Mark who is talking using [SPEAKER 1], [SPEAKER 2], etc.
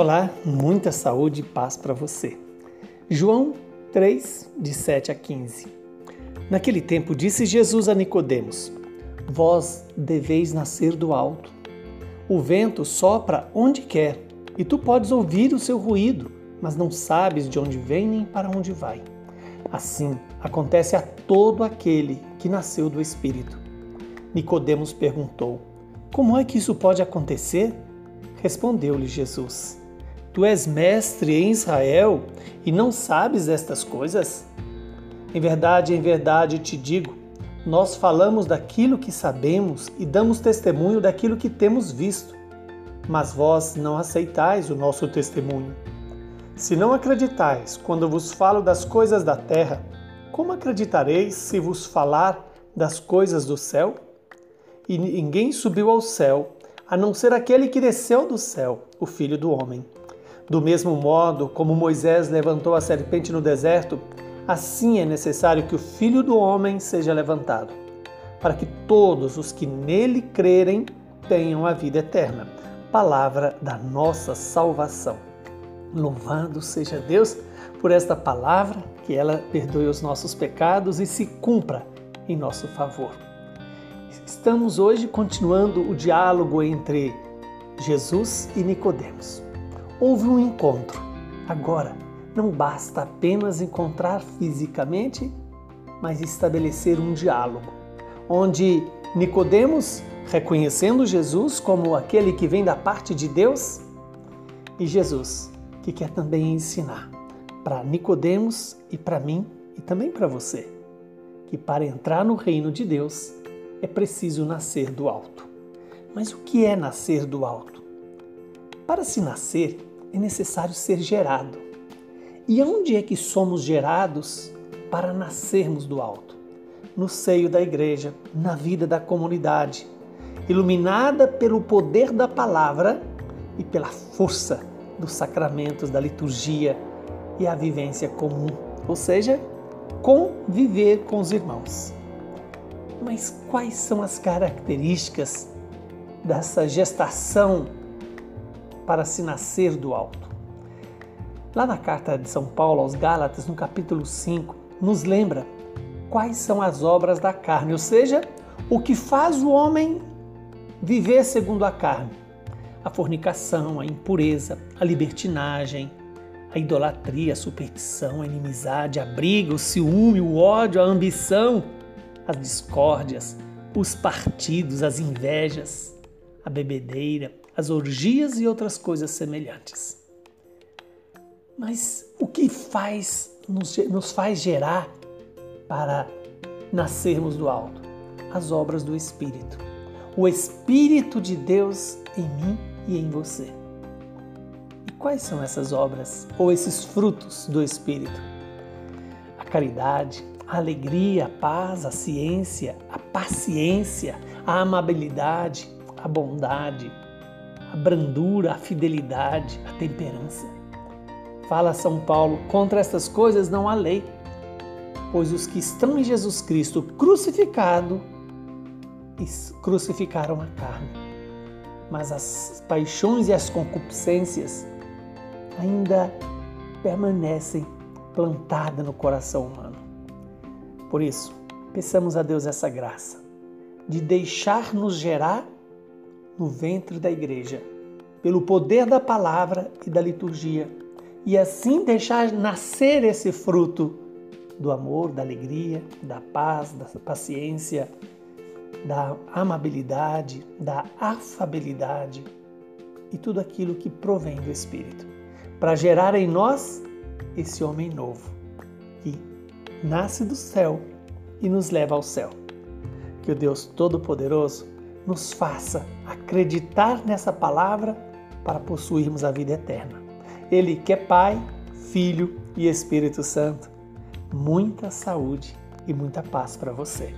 [SPEAKER 1] Olá, muita saúde e paz para você. João 3, de 7 a 15. Naquele tempo disse Jesus a Nicodemos: Vós deveis nascer do alto. O vento sopra onde quer, e tu podes ouvir o seu ruído, mas não sabes de onde vem nem para onde vai. Assim acontece a todo aquele que nasceu do Espírito. Nicodemos perguntou: Como é que isso pode acontecer? Respondeu-lhe Jesus: Tu és mestre em Israel e não sabes estas coisas? Em verdade, em verdade te digo, nós falamos daquilo que sabemos e damos testemunho daquilo que temos visto, mas vós não aceitais o nosso testemunho. Se não acreditais quando vos falo das coisas da terra, como acreditareis se vos falar das coisas do céu? E ninguém subiu ao céu, a não ser aquele que desceu do céu, o Filho do Homem. Do mesmo modo como Moisés levantou a serpente no deserto, assim é necessário que o Filho do Homem seja levantado, para que todos os que nele crerem tenham a vida eterna. Palavra da nossa salvação. Louvado seja Deus por esta palavra, que ela perdoe os nossos pecados e se cumpra em nosso favor. Estamos hoje continuando o diálogo entre Jesus e Nicodemos. Houve um encontro. Agora, não basta apenas encontrar fisicamente, mas estabelecer um diálogo, onde Nicodemos, reconhecendo Jesus como aquele que vem da parte de Deus, e Jesus, que quer também ensinar para Nicodemos e para mim e também para você, que para entrar no reino de Deus é preciso nascer do alto. Mas o que é nascer do alto? Para se nascer, é necessário ser gerado. E onde é que somos gerados para nascermos do alto? No seio da igreja, na vida da comunidade, iluminada pelo poder da palavra e pela força dos sacramentos da liturgia e a vivência comum, ou seja, conviver com os irmãos. Mas quais são as características dessa gestação para se nascer do alto. Lá na carta de São Paulo aos Gálatas, no capítulo 5, nos lembra quais são as obras da carne, ou seja, o que faz o homem viver segundo a carne: a fornicação, a impureza, a libertinagem, a idolatria, a superstição, a inimizade, a briga, o ciúme, o ódio, a ambição, as discórdias, os partidos, as invejas, a bebedeira, as orgias e outras coisas semelhantes. Mas o que faz nos, nos faz gerar para nascermos do alto? As obras do Espírito. O Espírito de Deus em mim e em você. E quais são essas obras ou esses frutos do Espírito? A caridade, a alegria, a paz, a ciência, a paciência, a amabilidade, a bondade, a brandura, a fidelidade, a temperança. Fala São Paulo: contra estas coisas não há lei, pois os que estão em Jesus Cristo crucificado, crucificaram a carne. Mas as paixões e as concupiscências ainda permanecem plantadas no coração humano. Por isso, peçamos a Deus essa graça de deixar-nos gerar no ventre da igreja, pelo poder da palavra e da liturgia, e assim deixar nascer esse fruto do amor, da alegria, da paz, da paciência, da amabilidade, da afabilidade e tudo aquilo que provém do Espírito, para gerar em nós esse homem novo que nasce do céu e nos leva ao céu. Que o Deus Todo-Poderoso nos faça acreditar nessa palavra para possuirmos a vida eterna. Ele que é Pai, Filho e Espírito Santo. Muita saúde e muita paz para você.